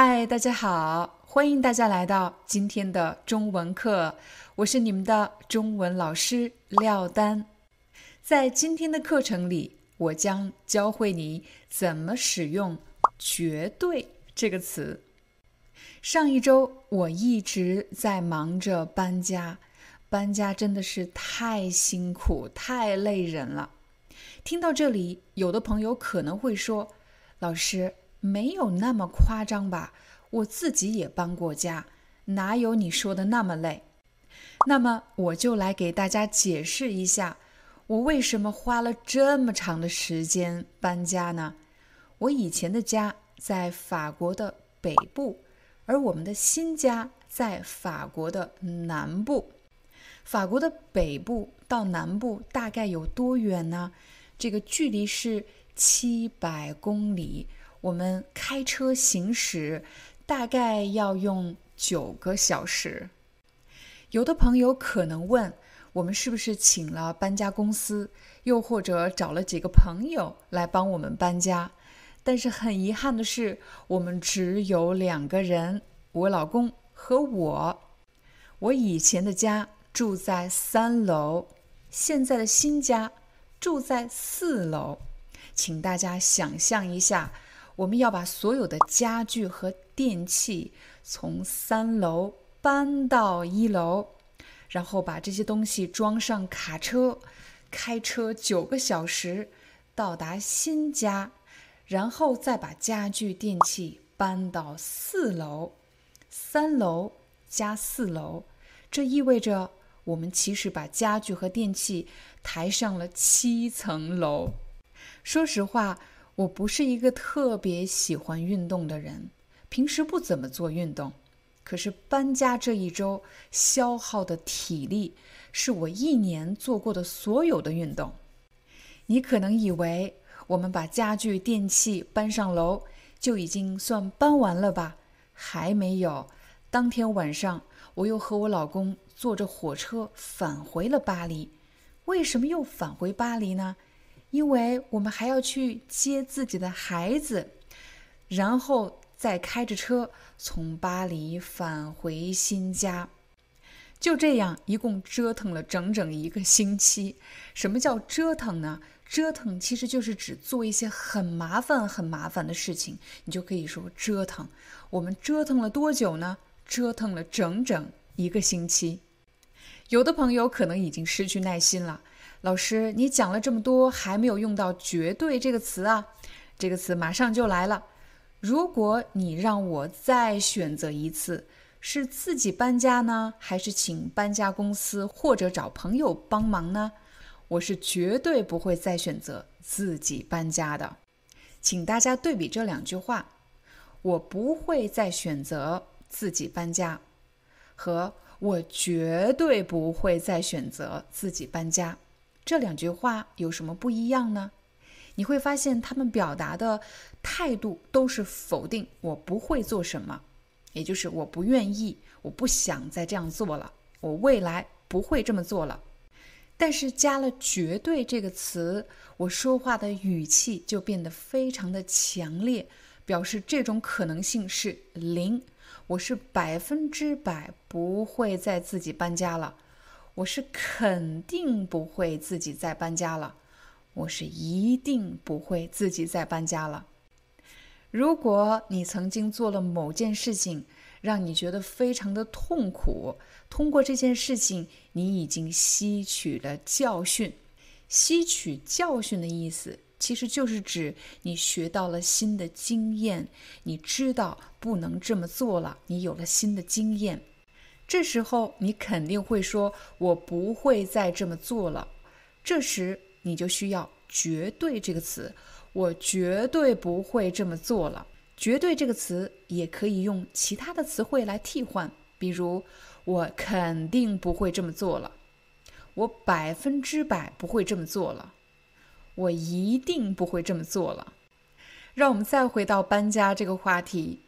嗨，大家好，欢迎大家来到今天的中文课，我是你们的中文老师廖丹。在今天的课程里，我将教会你怎么使用“绝对”这个词。上一周我一直在忙着搬家，搬家真的是太辛苦、太累人了。听到这里，有的朋友可能会说：“老师。”没有那么夸张吧？我自己也搬过家，哪有你说的那么累？那么我就来给大家解释一下，我为什么花了这么长的时间搬家呢？我以前的家在法国的北部，而我们的新家在法国的南部。法国的北部到南部大概有多远呢？这个距离是七百公里。我们开车行驶大概要用九个小时。有的朋友可能问，我们是不是请了搬家公司，又或者找了几个朋友来帮我们搬家？但是很遗憾的是，我们只有两个人，我老公和我。我以前的家住在三楼，现在的新家住在四楼。请大家想象一下。我们要把所有的家具和电器从三楼搬到一楼，然后把这些东西装上卡车，开车九个小时到达新家，然后再把家具电器搬到四楼。三楼加四楼，这意味着我们其实把家具和电器抬上了七层楼。说实话。我不是一个特别喜欢运动的人，平时不怎么做运动。可是搬家这一周消耗的体力，是我一年做过的所有的运动。你可能以为我们把家具电器搬上楼就已经算搬完了吧？还没有。当天晚上，我又和我老公坐着火车返回了巴黎。为什么又返回巴黎呢？因为我们还要去接自己的孩子，然后再开着车从巴黎返回新家，就这样一共折腾了整整一个星期。什么叫折腾呢？折腾其实就是指做一些很麻烦、很麻烦的事情，你就可以说折腾。我们折腾了多久呢？折腾了整整一个星期。有的朋友可能已经失去耐心了。老师，你讲了这么多，还没有用到“绝对”这个词啊？这个词马上就来了。如果你让我再选择一次，是自己搬家呢，还是请搬家公司或者找朋友帮忙呢？我是绝对不会再选择自己搬家的。请大家对比这两句话：我不会再选择自己搬家，和我绝对不会再选择自己搬家。这两句话有什么不一样呢？你会发现他们表达的态度都是否定，我不会做什么，也就是我不愿意，我不想再这样做了，我未来不会这么做了。但是加了“绝对”这个词，我说话的语气就变得非常的强烈，表示这种可能性是零，我是百分之百不会再自己搬家了。我是肯定不会自己再搬家了，我是一定不会自己再搬家了。如果你曾经做了某件事情，让你觉得非常的痛苦，通过这件事情，你已经吸取了教训。吸取教训的意思，其实就是指你学到了新的经验，你知道不能这么做了，你有了新的经验。这时候你肯定会说：“我不会再这么做了。”这时你就需要“绝对”这个词，“我绝对不会这么做了。”“绝对”这个词也可以用其他的词汇来替换，比如“我肯定不会这么做了”，“我百分之百不会这么做了”，“我一定不会这么做了。”让我们再回到搬家这个话题。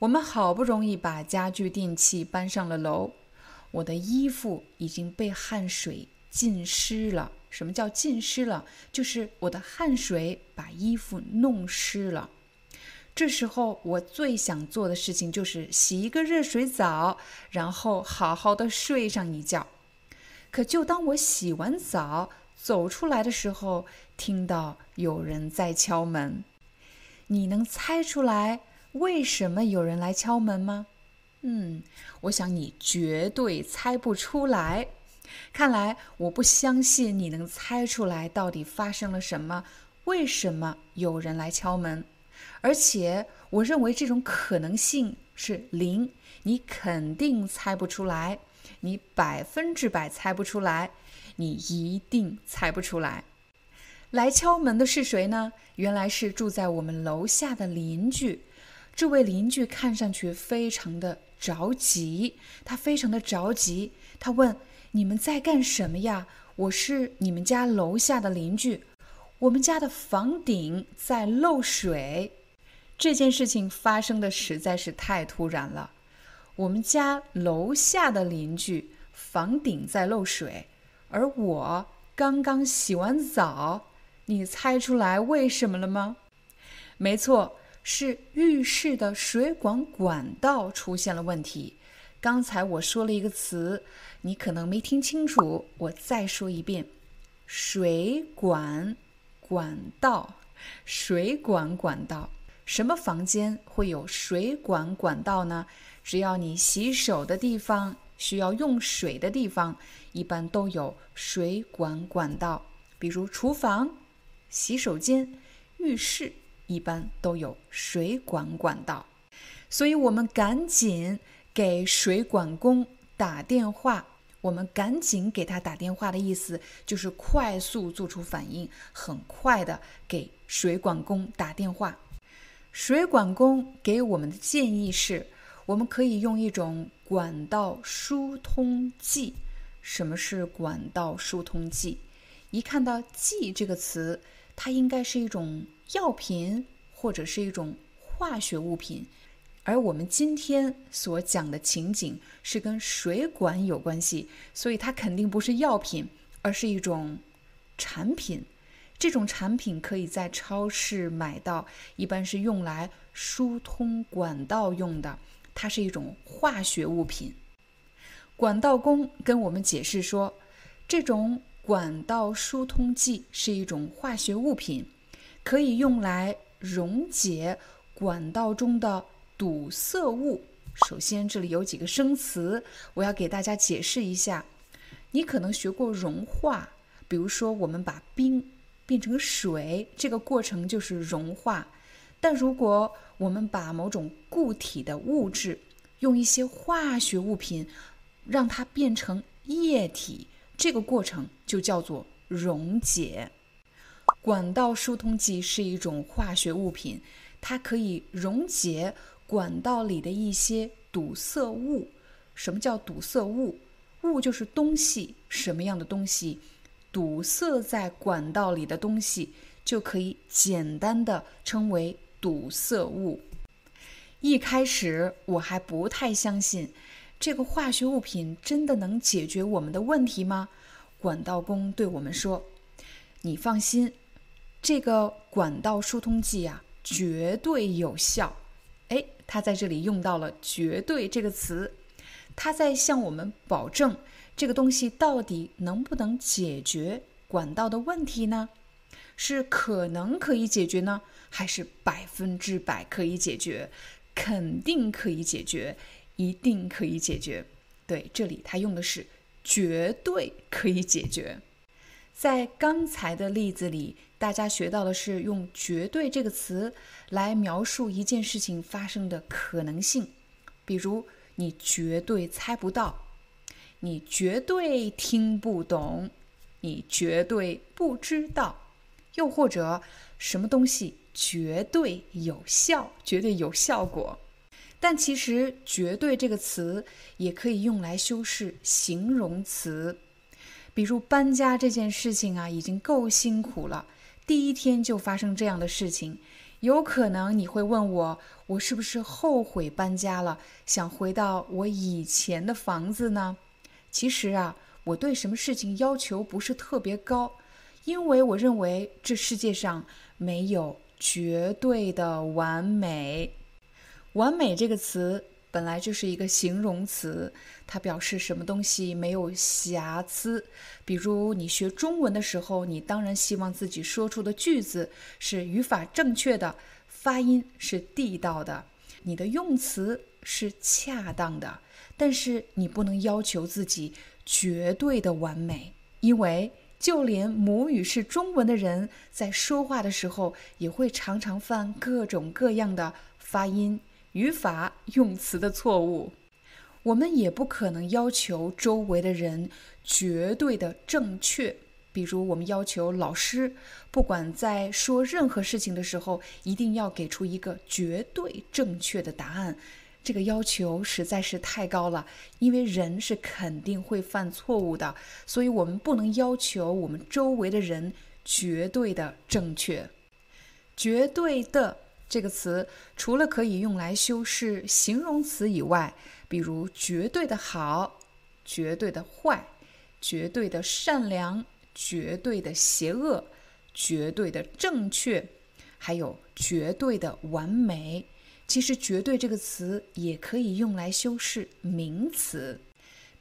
我们好不容易把家具电器搬上了楼，我的衣服已经被汗水浸湿了。什么叫浸湿了？就是我的汗水把衣服弄湿了。这时候我最想做的事情就是洗一个热水澡，然后好好的睡上一觉。可就当我洗完澡走出来的时候，听到有人在敲门。你能猜出来？为什么有人来敲门吗？嗯，我想你绝对猜不出来。看来我不相信你能猜出来到底发生了什么，为什么有人来敲门？而且我认为这种可能性是零，你肯定猜不出来，你百分之百猜不出来，你一定猜不出来。来敲门的是谁呢？原来是住在我们楼下的邻居。这位邻居看上去非常的着急，他非常的着急。他问：“你们在干什么呀？我是你们家楼下的邻居，我们家的房顶在漏水。这件事情发生的实在是太突然了。我们家楼下的邻居房顶在漏水，而我刚刚洗完澡。你猜出来为什么了吗？没错。”是浴室的水管管道出现了问题。刚才我说了一个词，你可能没听清楚，我再说一遍：水管管道，水管管道。什么房间会有水管管道呢？只要你洗手的地方需要用水的地方，一般都有水管管道，比如厨房、洗手间、浴室。一般都有水管管道，所以我们赶紧给水管工打电话。我们赶紧给他打电话的意思就是快速做出反应，很快的给水管工打电话。水管工给我们的建议是，我们可以用一种管道疏通剂。什么是管道疏通剂？一看到“剂”这个词，它应该是一种。药品或者是一种化学物品，而我们今天所讲的情景是跟水管有关系，所以它肯定不是药品，而是一种产品。这种产品可以在超市买到，一般是用来疏通管道用的。它是一种化学物品。管道工跟我们解释说，这种管道疏通剂是一种化学物品。可以用来溶解管道中的堵塞物。首先，这里有几个生词，我要给大家解释一下。你可能学过融化，比如说我们把冰变成水，这个过程就是融化。但如果我们把某种固体的物质用一些化学物品让它变成液体，这个过程就叫做溶解。管道疏通剂是一种化学物品，它可以溶解管道里的一些堵塞物。什么叫堵塞物？物就是东西，什么样的东西？堵塞在管道里的东西就可以简单的称为堵塞物。一开始我还不太相信，这个化学物品真的能解决我们的问题吗？管道工对我们说：“你放心。”这个管道疏通剂啊，绝对有效。哎，他在这里用到了“绝对”这个词，他在向我们保证这个东西到底能不能解决管道的问题呢？是可能可以解决呢，还是百分之百可以解决？肯定可以解决，一定可以解决。对，这里他用的是“绝对可以解决”。在刚才的例子里。大家学到的是用“绝对”这个词来描述一件事情发生的可能性。比如，你绝对猜不到，你绝对听不懂，你绝对不知道，又或者什么东西绝对有效，绝对有效果。但其实“绝对”这个词也可以用来修饰形容词，比如搬家这件事情啊，已经够辛苦了，第一天就发生这样的事情，有可能你会问我，我是不是后悔搬家了，想回到我以前的房子呢？其实啊，我对什么事情要求不是特别高，因为我认为这世界上没有绝对的完美。完美这个词本来就是一个形容词，它表示什么东西没有瑕疵。比如你学中文的时候，你当然希望自己说出的句子是语法正确的，发音是地道的，你的用词是恰当的。但是你不能要求自己绝对的完美，因为就连母语是中文的人在说话的时候，也会常常犯各种各样的发音。语法用词的错误，我们也不可能要求周围的人绝对的正确。比如，我们要求老师，不管在说任何事情的时候，一定要给出一个绝对正确的答案。这个要求实在是太高了，因为人是肯定会犯错误的，所以我们不能要求我们周围的人绝对的正确，绝对的。这个词除了可以用来修饰形容词以外，比如绝对的好、绝对的坏、绝对的善良、绝对的邪恶、绝对的正确，还有绝对的完美。其实“绝对”这个词也可以用来修饰名词，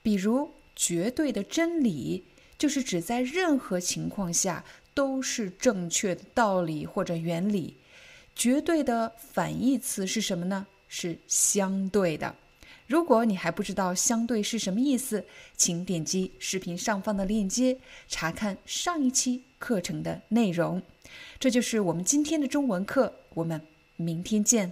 比如“绝对的真理”就是指在任何情况下都是正确的道理或者原理。绝对的反义词是什么呢？是相对的。如果你还不知道相对是什么意思，请点击视频上方的链接查看上一期课程的内容。这就是我们今天的中文课，我们明天见。